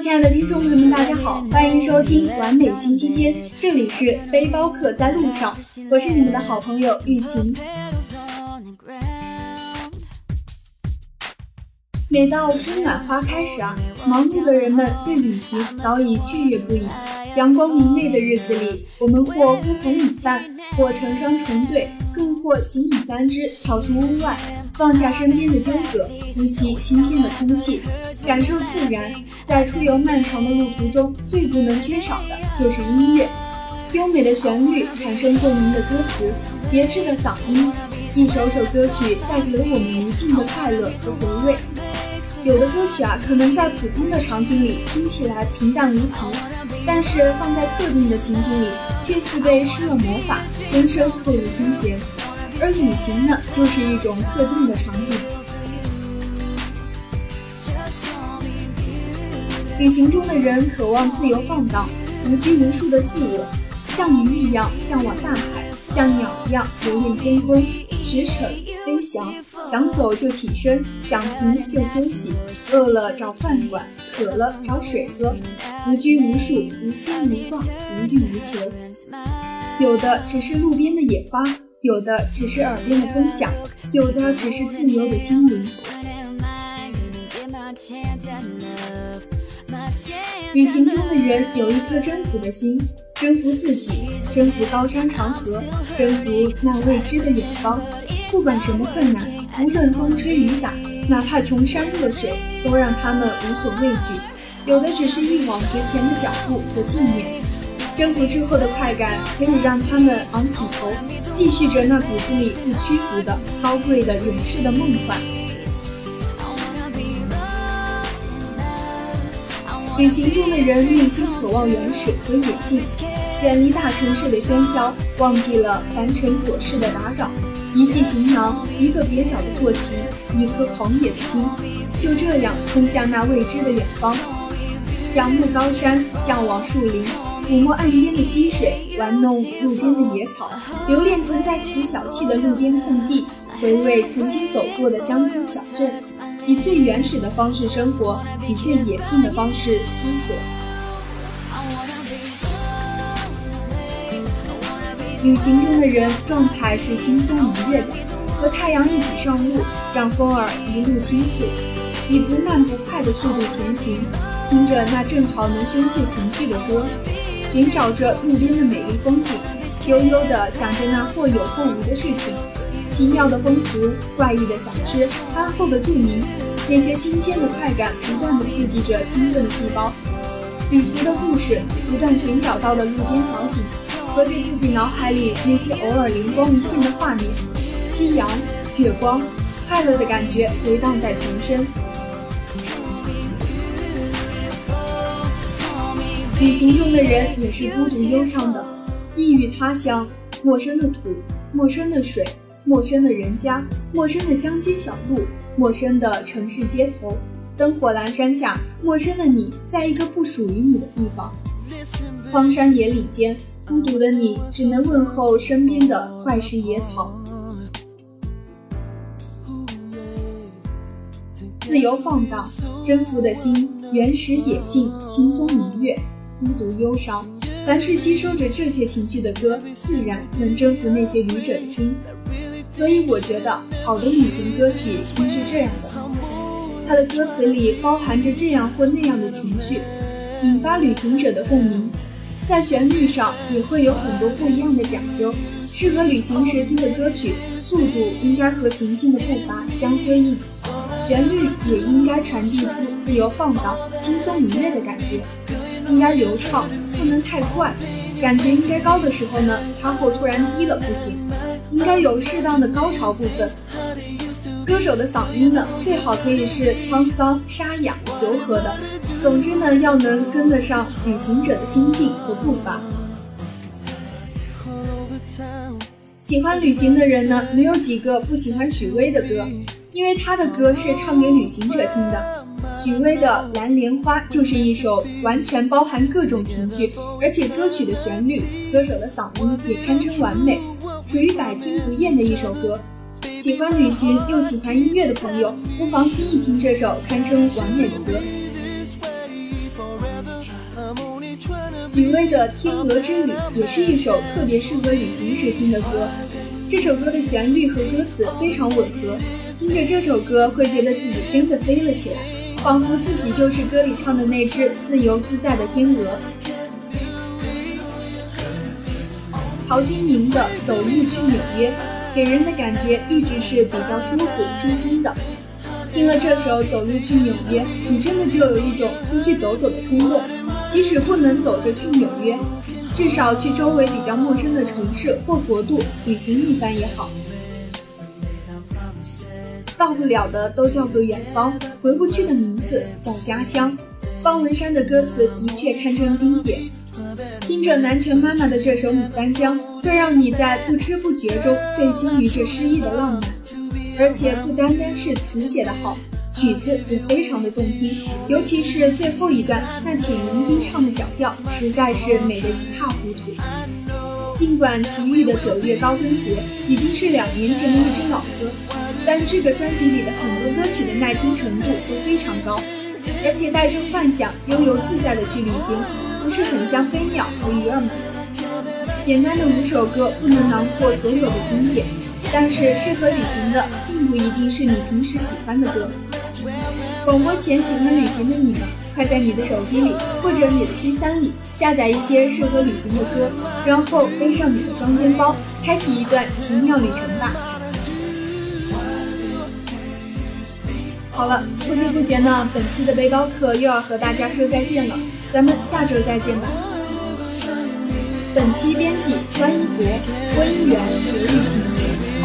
亲爱的听众朋友们，大家好，欢迎收听完美星期天，这里是背包客在路上，我是你们的好朋友玉琴。每到春暖花开时啊，忙碌的人们对旅行早已雀跃不已。阳光明媚的日子里，我们或呼朋引伴，或成双成对，更或形影单只，跑出屋外，放下身边的纠葛，呼吸新鲜的空气，感受自然。在出游漫长的路途中，最不能缺少的就是音乐，优美的旋律，产生共鸣的歌词，别致的嗓音，一首首歌曲带给了我们无尽的快乐和回味。有的歌曲啊，可能在普通的场景里听起来平淡无奇。但是放在特定的情景里，却似被施了魔法，深深刻入心弦。而旅行呢，就是一种特定的场景。旅行中的人渴望自由放荡，无拘无束的自我，像鱼一样向往大海，像鸟一样游遍天空，驰骋飞翔。想走就起身，想停就休息。饿了找饭馆，渴了找水喝。无拘无束，无牵无挂，无欲无求。有的只是路边的野花，有的只是耳边的风响，有的只是自由的心灵。旅行中的人有一颗征服的心，征服自己，征服高山长河，征服那未知的远方。不管什么困难，无论风吹雨打，哪怕穷山恶水，都让他们无所畏惧。有的只是一往直前的脚步和信念，征服之后的快感可以让他们昂起头，继续着那骨子里不屈服的高贵的勇士的梦幻。旅行中的人内心渴望原始和野性，远离大城市的喧嚣，忘记了凡尘琐事的打扰，一记行囊，一个蹩脚的坐骑，一颗狂野的心，就这样冲向那未知的远方。仰慕高山，向往树林，抚摸岸边的溪水，玩弄路边的野草，留恋曾在此小憩的路边空地，回味曾经走过的乡村小镇，以最原始的方式生活，以最野性的方式思索。旅行中的人状态是轻松愉悦的，和太阳一起上路，让风儿一路倾诉，以不慢不快的速度前行。听着那正好能宣泄情绪的歌，寻找着路边的美丽风景，悠悠的想着那或有或无的事情，奇妙的风俗，怪异的小吃，憨厚的著名，那些新鲜的快感不断地刺激着兴奋的细胞。旅途的故事，不断寻找到的路边小景，和着自己脑海里那些偶尔灵光一现的画面，夕阳、月光，快乐的感觉回荡在全身。旅行中的人也是孤独忧伤的，异域他乡，陌生的土，陌生的水，陌生的人家，陌生的乡间小路，陌生的城市街头，灯火阑珊下，陌生的你，在一个不属于你的地方，荒山野岭间，孤独的你只能问候身边的怪石野草，自由放荡，征服的心，原始野性，轻松愉悦。孤独忧伤，凡是吸收着这些情绪的歌，自然能征服那些旅者的心。所以我觉得，好的旅行歌曲应是这样的：它的歌词里包含着这样或那样的情绪，引发旅行者的共鸣。在旋律上也会有很多不一样的讲究。适合旅行时听的歌曲，速度应该和行进的步伐相呼应，旋律也应该传递出自由放荡、轻松愉悦的感觉。应该流畅，不能太快。感觉应该高的时候呢，擦后突然低了不行。应该有适当的高潮部分。歌手的嗓音呢，最好可以是沧桑、沙哑、柔和的。总之呢，要能跟得上旅行者的心境和步伐。喜欢旅行的人呢，没有几个不喜欢许巍的歌，因为他的歌是唱给旅行者听的。许巍的《蓝莲花》就是一首完全包含各种情绪，而且歌曲的旋律、歌手的嗓音也堪称完美，属于百听不厌的一首歌。喜欢旅行又喜欢音乐的朋友，不妨听一听这首堪称完美的歌。许巍的《天鹅之旅》也是一首特别适合旅行时听的歌。这首歌的旋律和歌词非常吻合，听着这首歌会觉得自己真的飞了起来，仿佛自己就是歌里唱的那只自由自在的天鹅。陶晶莹的《走路去纽约》，给人的感觉一直是比较舒服舒心的。听了这首《走路去纽约》，你真的就有一种出去走走的冲动，即使不能走着去纽约。至少去周围比较陌生的城市或国度旅行一番也好。到不了的都叫做远方，回不去的名字叫家乡。方文山的歌词的确堪称经典。听着南拳妈妈的这首《牡丹江》，会让你在不知不觉中醉心于这诗意的浪漫，而且不单单是词写得好。曲子也非常的动听，尤其是最后一段那浅吟低唱的小调，实在是美得一塌糊涂。尽管齐豫的《九月高跟鞋》已经是两年前的一支老歌，但这个专辑里的很多歌曲的耐听程度都非常高，而且带着幻想，悠游自在的去旅行，不是很像飞鸟和鱼儿们。简单的五首歌不能囊括所有的经典，但是适合旅行的，并不一定是你平时喜欢的歌。广播前喜欢旅行的你们，快在你的手机里或者你的 P3 里下载一些适合旅行的歌，然后背上你的双肩包，开启一段奇妙旅程吧。好了，不知不觉呢，本期的背包客又要和大家说再见了，咱们下周再见吧。本期编辑关一博，播音员刘玉。